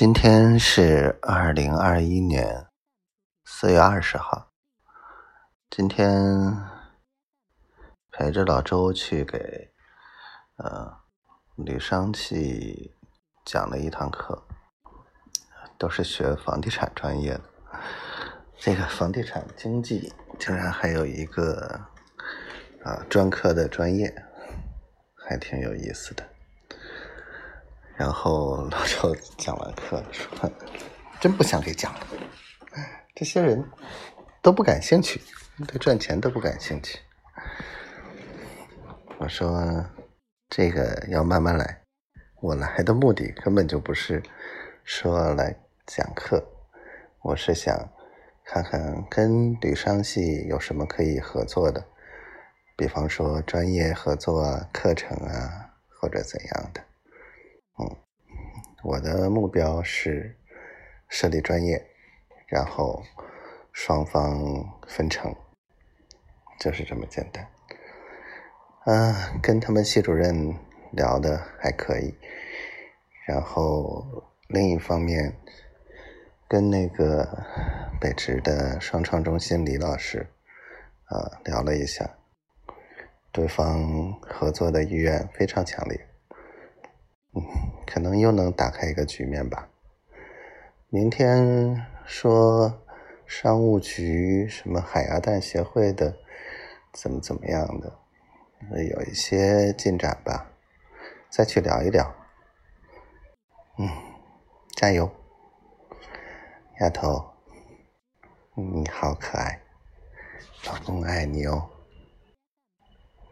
今天是二零二一年四月二十号。今天陪着老周去给呃吕商器讲了一堂课，都是学房地产专业的。这个房地产经济竟然还有一个啊专科的专业，还挺有意思的。然后老周讲完课说：“真不想给讲了，这些人都不感兴趣，对赚钱都不感兴趣。”我说：“这个要慢慢来，我来的目的根本就不是说来讲课，我是想看看跟吕商系有什么可以合作的，比方说专业合作、课程啊，或者怎样的。”我的目标是设立专业，然后双方分成，就是这么简单。啊，跟他们系主任聊的还可以，然后另一方面跟那个北职的双创中心李老师啊聊了一下，对方合作的意愿非常强烈。嗯，可能又能打开一个局面吧。明天说商务局什么海鸭蛋协会的怎么怎么样的，有一些进展吧，再去聊一聊。嗯，加油，丫头，你好可爱，老公爱你哦。